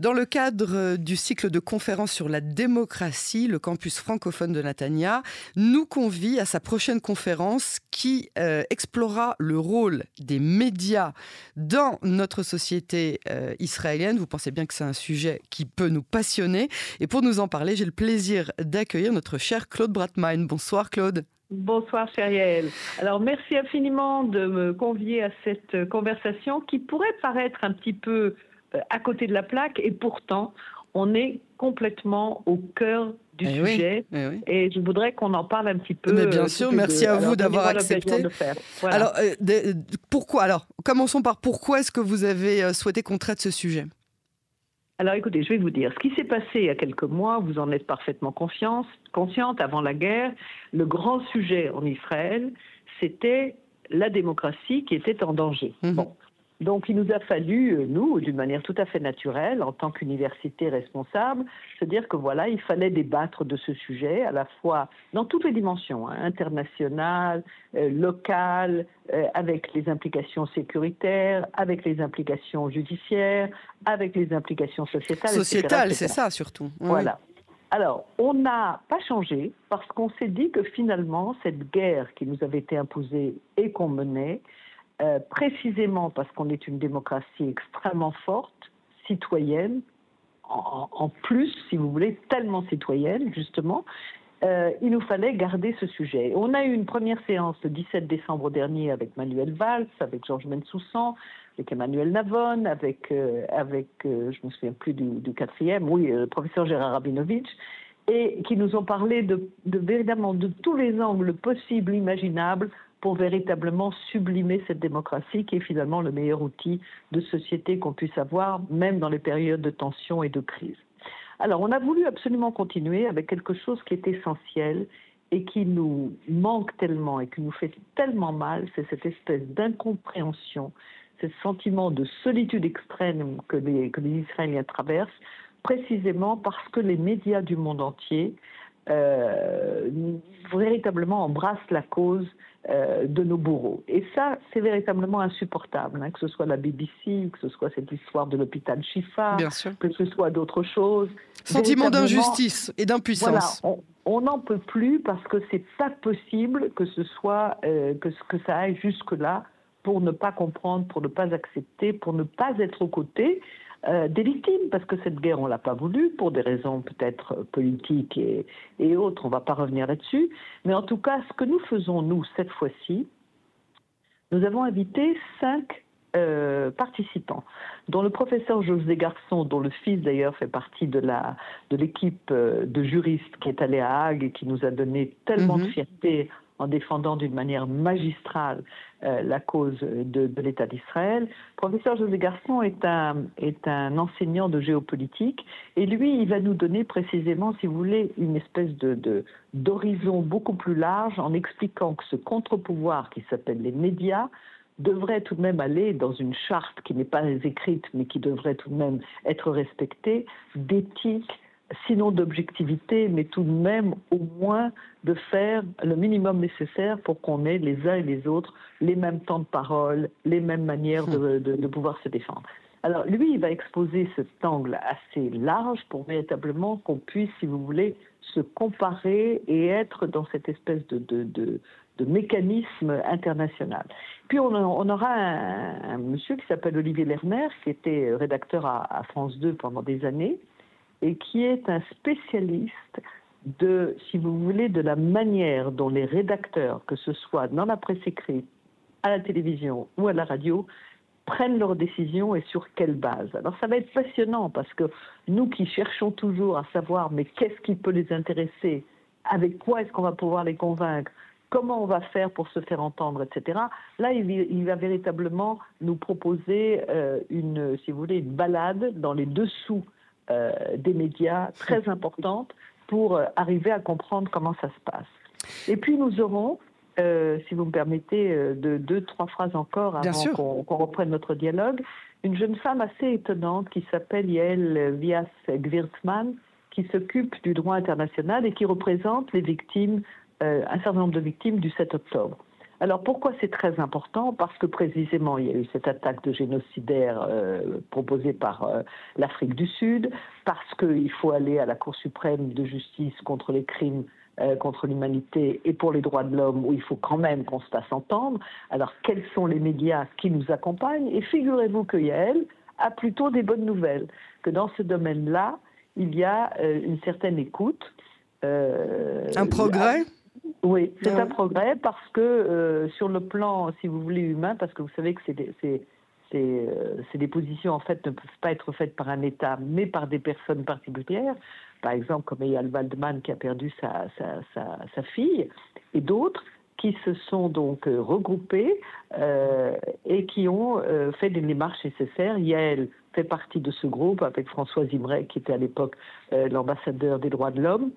Dans le cadre du cycle de conférences sur la démocratie, le campus francophone de Natania nous convie à sa prochaine conférence qui euh, explorera le rôle des médias dans notre société euh, israélienne. Vous pensez bien que c'est un sujet qui peut nous passionner. Et pour nous en parler, j'ai le plaisir d'accueillir notre cher Claude Bratmain. Bonsoir Claude. Bonsoir Chériel. Alors merci infiniment de me convier à cette conversation qui pourrait paraître un petit peu euh, à côté de la plaque et pourtant on est complètement au cœur du eh sujet eh et je voudrais qu'on en parle un petit peu. Mais bien sûr, merci à vous d'avoir accepté. Alors euh, pourquoi Alors commençons par pourquoi est-ce que vous avez euh, souhaité qu'on traite ce sujet? Alors écoutez, je vais vous dire, ce qui s'est passé il y a quelques mois, vous en êtes parfaitement consciente, consciente avant la guerre, le grand sujet en Israël, c'était la démocratie qui était en danger. Mhm. Bon. Donc il nous a fallu, euh, nous, d'une manière tout à fait naturelle, en tant qu'université responsable, se dire que voilà, il fallait débattre de ce sujet, à la fois dans toutes les dimensions, hein, internationales, euh, locales, euh, avec les implications sécuritaires, avec les implications judiciaires, avec les implications sociétales. Sociétales, c'est ça surtout. Voilà. Alors, on n'a pas changé parce qu'on s'est dit que finalement, cette guerre qui nous avait été imposée et qu'on menait, euh, précisément parce qu'on est une démocratie extrêmement forte, citoyenne, en, plus, si vous voulez, tellement citoyenne, justement, euh, il nous fallait garder ce sujet. On a eu une première séance le 17 décembre dernier avec Manuel Valls, avec Georges Mensoussan, avec Emmanuel Navon, avec, euh, je ne me souviens plus du, quatrième, oui, le professeur Gérard Rabinovitch, et qui nous ont parlé de, de, véritablement de tous les angles possibles, imaginables, pour véritablement sublimer cette démocratie qui est finalement le meilleur outil de société qu'on puisse avoir, même dans les périodes de tension et de crise. Alors, on a voulu absolument continuer avec quelque chose qui est essentiel et qui nous manque tellement et qui nous fait tellement mal, c'est cette espèce d'incompréhension, ce sentiment de solitude extrême que les, que les Israéliens traversent, précisément parce que les médias du monde entier euh, véritablement embrassent la cause euh, de nos bourreaux. Et ça, c'est véritablement insupportable, hein, que ce soit la BBC, que ce soit cette histoire de l'hôpital Chifa, que ce soit d'autres choses. Sentiment d'injustice et d'impuissance. on n'en peut plus parce que c'est pas possible que ce soit euh, que, que ça aille jusque là pour ne pas comprendre, pour ne pas accepter, pour ne pas être aux côtés euh, des victimes, parce que cette guerre, on l'a pas voulu, pour des raisons peut-être politiques et, autres, on va pas revenir là-dessus. Mais en tout cas, ce que nous faisons, nous, cette fois-ci, nous avons invité cinq euh, participants, dont le professeur José Garçon, dont le fils d'ailleurs fait partie de la de l'équipe euh, de juristes qui est allé à Hague et qui nous a donné tellement de mhm. fierté en défendant d'une manière magistrale euh, la cause de, l'État d'Israël. Professeur José Garçon est un, enseignant de géopolitique et lui, il va nous donner précisément, si vous voulez, une espèce d'horizon beaucoup plus large en expliquant que ce contre-pouvoir qui s'appelle les médias devrait tout de même aller dans une charte qui n'est pas écrite mais qui devrait tout de même être respectée d'éthique, sinon d'objectivité, mais tout de même au moins de faire le minimum nécessaire pour qu'on ait les uns et les autres les mêmes temps de parole, les mêmes manières de, de, pouvoir se défendre. Alors lui, il va exposer cet angle assez large pour véritablement qu'on puisse, si vous voulez, se comparer et être dans cette espèce de, de, de mécanisme international. Puis on, aura un, monsieur qui s'appelle Olivier Lerner, qui était rédacteur à France 2 pendant des années, et qui est un spécialiste de, si vous voulez, de la manière dont les rédacteurs, que ce soit dans la presse écrite, à la télévision ou à la radio, prennent leurs décisions et sur quelle base. Alors ça va être passionnant parce que nous qui cherchons toujours à savoir mais qu'est-ce qui peut les intéresser, avec quoi est-ce qu'on va pouvoir les convaincre, comment on va faire pour se faire entendre, etc. Là, il, va véritablement nous proposer euh, une, si vous voulez, une balade dans les dessous des médias très importante pour euh, arriver à comprendre comment ça se passe. Et puis nous aurons, euh, si vous me permettez, de deux, trois phrases encore avant qu'on reprenne notre dialogue, une jeune femme assez étonnante qui s'appelle Yael Vias Gwirtman, qui s'occupe du droit international et qui représente les victimes, un certain nombre de victimes du 7 octobre. Alors pourquoi c'est très important? Parce que précisément il y a eu cette attaque de génocidaire euh, proposée par euh, l'Afrique du Sud, parce qu'il faut aller à la Cour suprême de justice contre les crimes euh, contre l'humanité et pour les droits de l'homme, où il faut quand même qu'on se fasse entendre. Alors quels sont les médias qui nous accompagnent? Et figurez-vous que Yael a plutôt des bonnes nouvelles, que dans ce domaine-là, il y a une certaine écoute. un progrès? Oui, c'est un progrès parce que euh, sur le plan, si vous voulez, humain, parce que vous savez que c'est des, euh, des positions en fait ne peuvent pas être faites par un État, mais par des personnes particulières. Par exemple, comme Eyal Waldman qui a perdu sa, sa, sa, fille, et d'autres qui se sont donc euh, regroupés et qui ont fait des démarches nécessaires. Yael fait partie de ce groupe avec François Imray, qui était à l'époque l'ambassadeur des droits de l'homme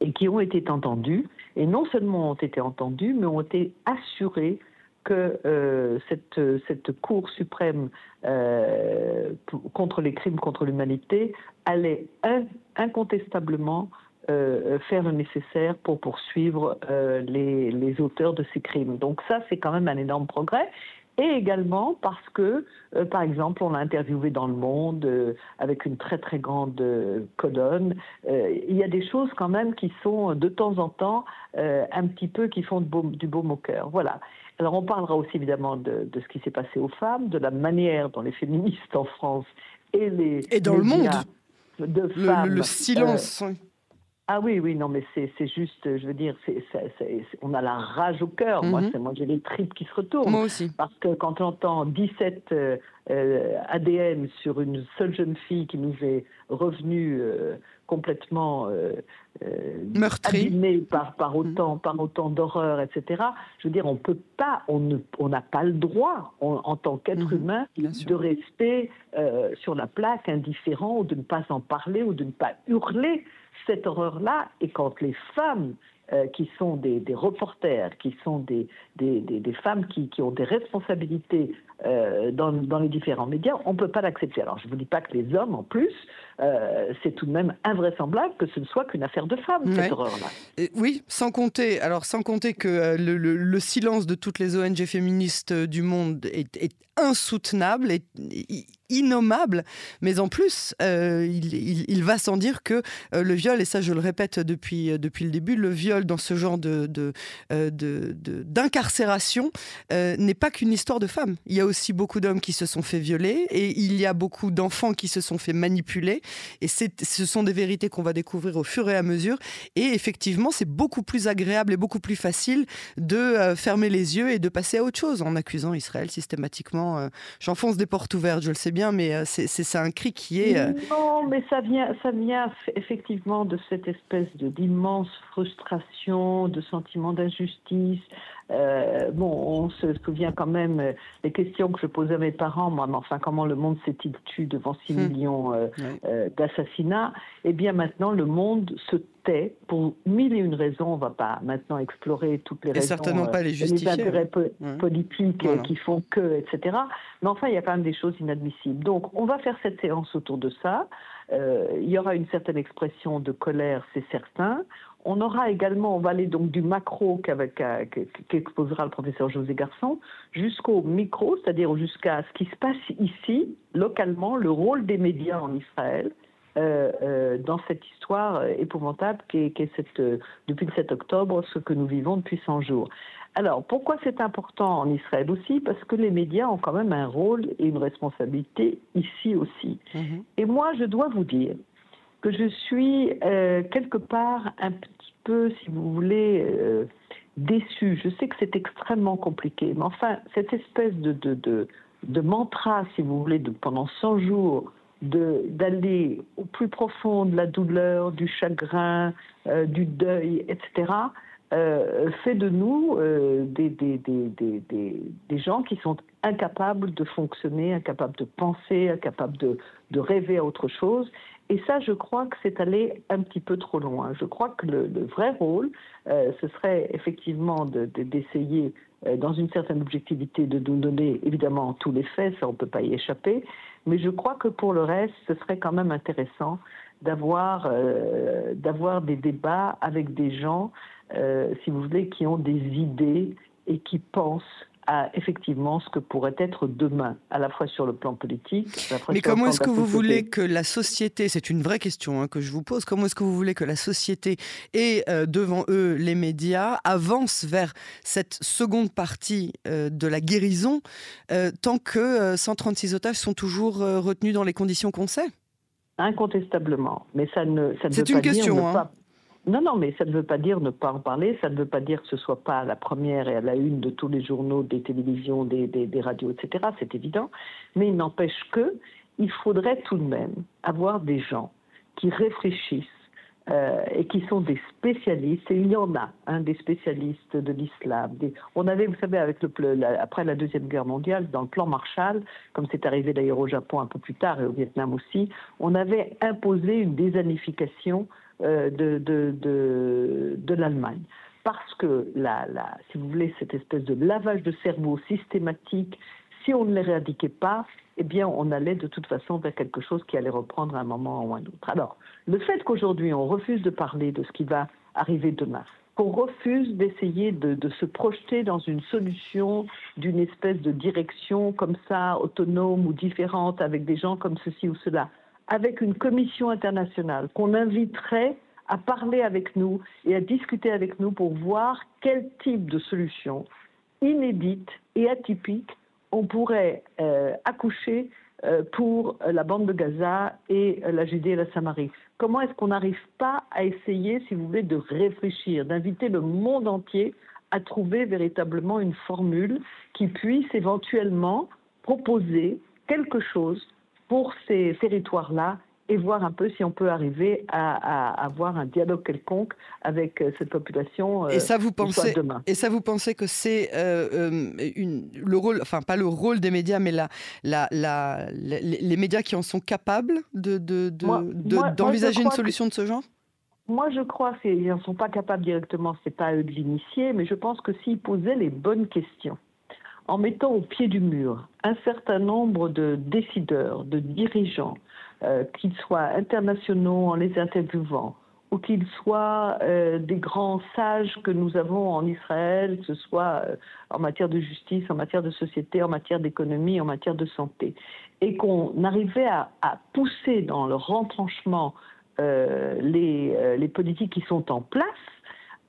et qui ont été entendus, et non seulement ont été entendus, mais ont été assurés que euh, cette, Cour suprême euh, contre les crimes contre l'humanité allait incontestablement euh, faire le nécessaire pour poursuivre les, auteurs de ces crimes. Donc ça, c'est quand même un énorme progrès et également parce que, euh, par exemple, on l'a interviewé dans Le Monde euh, avec une très très grande euh, colonne. il y a des choses quand même qui sont de temps en temps un petit peu qui font du baume au cœur. Voilà. Alors on parlera aussi évidemment de, ce qui s'est passé aux femmes, de la manière dont les féministes en France et les et dans le monde de femmes, le, silence. Ah oui, oui, non, mais c'est juste, je veux dire, on a la rage au cœur. Moi, mhm. moi j'ai les tripes qui se retournent. Moi aussi. Parce que quand on entend 17 euh, euh, ADN sur une seule jeune fille qui nous est revenue euh, complètement meurtrie par, par mhm. autant, par autant d'horreur, etc. Je veux dire, on peut pas, on n'a on pas le droit, en tant qu'être mhm. humain, de rester sur la plaque indifférent ou de ne pas en parler ou de ne pas hurler cette horreur-là, et quand les femmes euh, qui sont des, reporters, qui sont des, femmes qui, ont des responsabilités euh, dans, dans, les différents médias, on ne peut pas l'accepter. Alors je ne vous dis pas que les hommes, en plus, euh, c'est tout de même invraisemblable que ce ne soit qu'une affaire de femmes, cette horreur-là. Oui, sans compter, alors sans compter que le, le, silence de toutes les ONG féministes du monde est, est insoutenable et innommable, mais en plus, euh, il, va sans dire que euh, le viol, et ça je le répète depuis, euh, depuis le début, le viol dans ce genre de, d'incarcération n'est pas qu'une histoire de femmes. Il y a aussi beaucoup d'hommes qui se sont fait violer et il y a beaucoup d'enfants qui se sont fait manipuler et ce sont des vérités qu'on va découvrir au fur et à mesure et effectivement c'est beaucoup plus agréable et beaucoup plus facile de fermer les yeux et de passer à autre chose en accusant Israël systématiquement euh, j'enfonce des portes ouvertes, je le sais bien, mais euh, c'est un cri qui est. Euh, non, mais ça vient, ça vient effectivement de cette espèce d'immense frustration, de sentiment d'injustice. Bon, on se souvient quand même des questions que je posais à mes parents, moi, mais enfin, comment le monde s'est-il tu devant 6 hmm. millions d'assassinats? Eh bien, maintenant, le monde se pour mille et une raisons. On ne va pas maintenant explorer toutes les raisons. certainement pas les justifier. Les intérêts politiques qui font que, etc. Mais enfin, il y a quand même des choses inadmissibles. Donc, on va faire cette séance autour de ça. Euh, il y aura une certaine expression de colère, c'est certain. On aura également, on va aller donc du macro qu'exposera le professeur José Garçon, jusqu'au micro, c'est-à-dire jusqu'à ce qui se passe ici, localement, le rôle des médias en Israël, euh, euh, dans cette histoire épouvantable qui est, cette, euh, depuis le 7 octobre, ce que nous vivons depuis 100 jours. Alors, pourquoi c'est important en Israël aussi? Parce que les médias ont quand même un rôle et une responsabilité ici aussi. Mhm. Et moi, je dois vous dire que je suis quelque part un peu, si vous voulez, déçue. Je sais que c'est extrêmement compliqué, mais enfin, cette espèce de, de, de, de mantra, si vous voulez, de, pendant 100 jours, d'aller au plus profond de la douleur, du chagrin, euh, du deuil, etc., euh, fait de nous euh, des, des, des, des, gens qui sont incapables de fonctionner, incapables de penser, incapables de, de rêver à autre chose. Et ça, je crois que c'est aller un petit peu trop loin. Je crois que le, vrai rôle, ce serait effectivement d'essayer euh, dans une certaine objectivité, de nous donner évidemment tous les faits, ça on ne peut pas y échapper, mais je crois que pour le reste, ce serait quand même intéressant d'avoir euh, d'avoir des débats avec des gens, euh, si vous voulez, qui ont des idées et qui pensent à effectivement ce que pourrait être demain, à la fois sur le plan politique. Mais comment est-ce que vous voulez que la société, c'est une vraie question hein, que je vous pose, comment est-ce que vous voulez que la société et euh, devant eux les médias avancent vers cette seconde partie euh, de la guérison euh, tant que 136 otages sont toujours retenus dans les conditions qu'on sait? Incontestablement, mais ça ne, ça ne veut pas question, dire hein. Non, non, mais ça ne veut pas dire ne pas en parler, ça ne veut pas dire que ce soit pas à la première et à la une de tous les journaux, des télévisions, des, des, radios, etc. C'est évident. Mais il n'empêche que il faudrait tout de même avoir des gens qui réfléchissent euh, et qui sont des spécialistes, et il y en a, hein, des spécialistes de l'islam. On avait, vous savez, avec le, après la Deuxième Guerre mondiale, dans le plan Marshall, comme c'est arrivé d'ailleurs au Japon un peu plus tard et au Vietnam aussi, on avait imposé une désanification euh, de, de, de, de l'Allemagne. Parce que, la, la, si vous voulez, cette espèce de lavage de cerveau systématique, si on ne l'éradiquait pas, eh bien, on allait de toute façon vers quelque chose qui allait reprendre à un moment ou un autre. Alors, le fait qu'aujourd'hui, on refuse de parler de ce qui va arriver demain, qu'on refuse d'essayer de, de, se projeter dans une solution d'une espèce de direction comme ça, autonome ou différente, avec des gens comme ceci ou cela, avec une commission internationale qu'on inviterait à parler avec nous et à discuter avec nous pour voir quel type de solution inédite et atypique on pourrait euh, accoucher euh, pour la bande de Gaza et la Judée et la Samarie. Comment est-ce qu'on n'arrive pas à essayer, si vous voulez, de réfléchir, d'inviter le monde entier à trouver véritablement une formule qui puisse éventuellement proposer quelque chose pour ces territoires-là et voir un peu si on peut arriver à, avoir un dialogue quelconque avec euh, cette population. Euh, et ça, vous pensez demain. Et ça, vous pensez que c'est euh, le rôle, enfin pas le rôle des médias, mais la, la, la, les médias qui en sont capables de, d'envisager une solution de ce genre? Moi, je crois qu'ils n'en sont pas capables directement, c'est pas à eux de l'initier, mais je pense que s'ils posaient les bonnes questions, en mettant au pied du mur un certain nombre de décideurs, de dirigeants, euh, qu'ils soient internationaux en les interviewant, ou qu'ils soient euh, des grands sages que nous avons en Israël, que ce soit euh, en matière de justice, en matière de société, en matière d'économie, en matière de santé, et qu'on arrivait à, pousser dans le retranchement les, les politiques qui sont en place,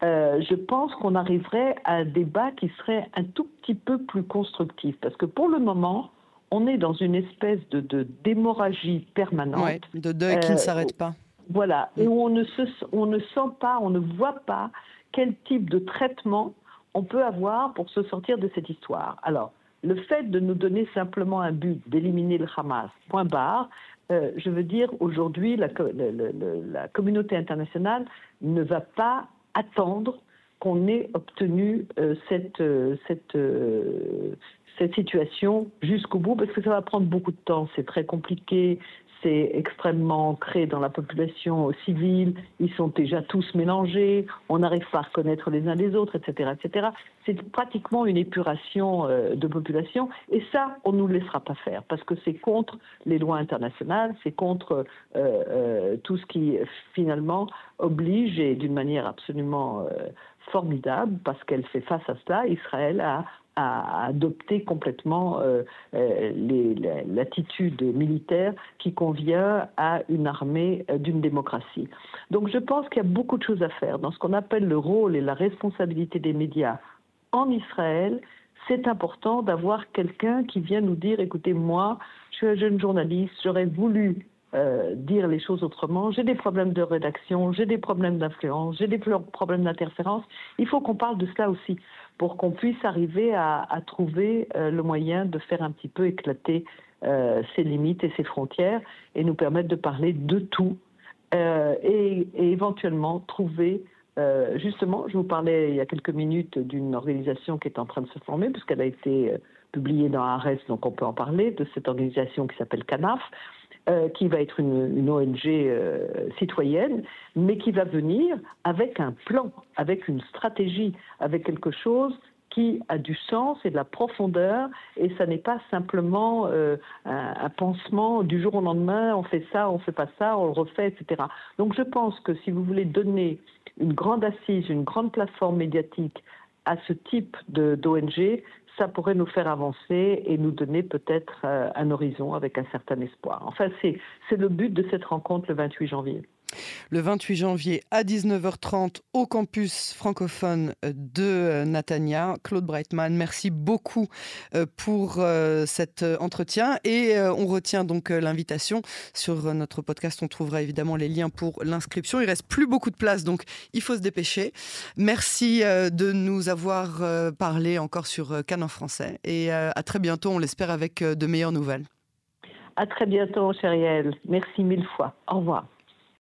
euh, je pense qu'on arriverait à un débat qui serait un tout petit peu plus constructif. Parce que pour le moment, on est dans une espèce de, d'hémorragie permanente. de deuil qui ne euh, s'arrête pas. Voilà, et où on ne, se, on ne sent pas, on ne voit pas quel type de traitement on peut avoir pour se sortir de cette histoire. Alors, le fait de nous donner simplement un but d'éliminer le Hamas, point barre, euh, je veux dire, aujourd'hui, la, la, communauté internationale ne va pas attendre qu'on ait obtenu euh, euh, euh, cette situation jusqu'au bout, parce que ça va prendre beaucoup de temps, c'est très compliqué, c'est extrêmement ancré dans la population civile, ils sont déjà tous mélangés, on n'arrive pas à reconnaître les uns les autres, etc. etc. C'est pratiquement une épuration euh, de population, et ça, on ne nous laissera pas faire, parce que c'est contre les lois internationales, c'est contre euh, euh, tout ce qui finalement oblige, et d'une manière absolument formidable, parce qu'elle fait face à cela, Israël a à adopter complètement euh, euh, l'attitude militaire qui convient à une armée euh, d'une démocratie. Donc je pense qu'il y a beaucoup de choses à faire dans ce qu'on appelle le rôle et la responsabilité des médias en Israël. C'est important d'avoir quelqu'un qui vient nous dire, écoutez, moi, je suis un jeune journaliste, j'aurais voulu dire les choses autrement. J'ai des problèmes de rédaction, j'ai des problèmes d'influence, j'ai des problèmes d'interférence. Il faut qu'on parle de cela aussi pour qu'on puisse arriver à, trouver euh, le moyen de faire un petit peu éclater euh, ses limites et ses frontières et nous permettre de parler de tout euh, et, éventuellement trouver justement, je vous parlais il y a quelques minutes d'une organisation qui est en train de se former, puisqu'elle a été publiée dans Ares, donc on peut en parler, de cette organisation qui s'appelle CANAF, euh, qui va être une, ONG euh, citoyenne, mais qui va venir avec un plan, avec une stratégie, avec quelque chose qui a du sens et de la profondeur, et ça n'est pas simplement euh, un, pansement du jour au lendemain, on fait ça, on fait pas ça, on le refait, etc. Donc je pense que si vous voulez donner une grande assise, une grande plateforme médiatique à ce type d'ONG, ça pourrait nous faire avancer et nous donner peut-être euh, un horizon avec un certain espoir. Enfin, c'est le but de cette rencontre le 28 janvier le 28 janvier à 19h30 au campus francophone de Natania. Claude Breitman, merci beaucoup euh, pour euh, cet euh, entretien et on retient donc l'invitation sur notre podcast. On trouvera évidemment les liens pour l'inscription. Il reste plus beaucoup de place donc il faut se dépêcher. Merci de nous avoir parlé encore sur Cannes français et à très bientôt, on l'espère avec de meilleures nouvelles. À très bientôt, Chériel. Merci mille fois. Au revoir.